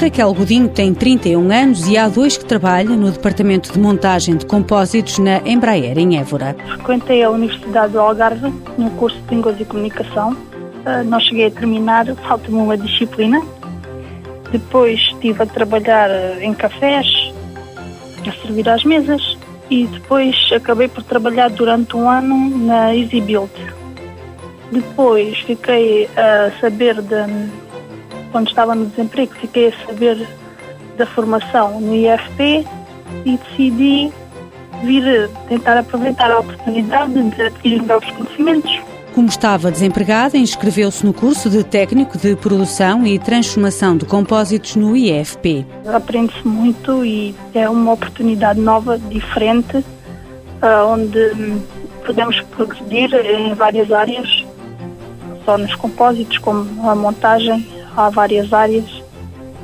Raquel Godinho tem 31 anos e há dois que trabalha no departamento de montagem de compósitos na Embraer, em Évora. Frequentei a Universidade do Algarve no curso de Línguas e Comunicação. Uh, não cheguei a terminar, falta-me uma disciplina. Depois estive a trabalhar ah, em cafés, a servir às mesas e depois acabei por trabalhar durante um ano na EasyBuild. Depois fiquei a saber de quando estava no desemprego, fiquei a saber da formação no IFP e decidi vir tentar aproveitar a oportunidade de adquirir novos conhecimentos. Como estava desempregada, inscreveu-se no curso de técnico de produção e transformação de compósitos no IFP. Aprende-se muito e é uma oportunidade nova, diferente, ah, onde podemos progredir em várias áreas, só nos compósitos, como a montagem, há várias áreas.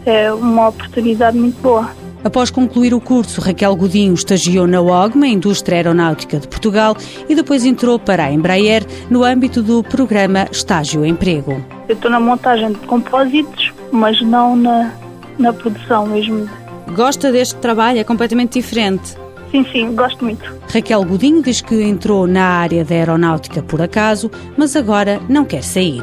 É uma oportunidade muito boa. Após concluir o curso, Raquel Godinho estagiou na OGMA, Indústria Aeronáutica de Portugal, e depois entrou para a Embraer no âmbito do programa Estágio Emprego. Eu estou na montagem de compósitos, mas não na, na produção mesmo. Gosta deste trabalho? É completamente diferente. Sim, sim, gosto muito. Raquel Godinho diz que entrou na área da aeronáutica por acaso, mas agora não quer sair.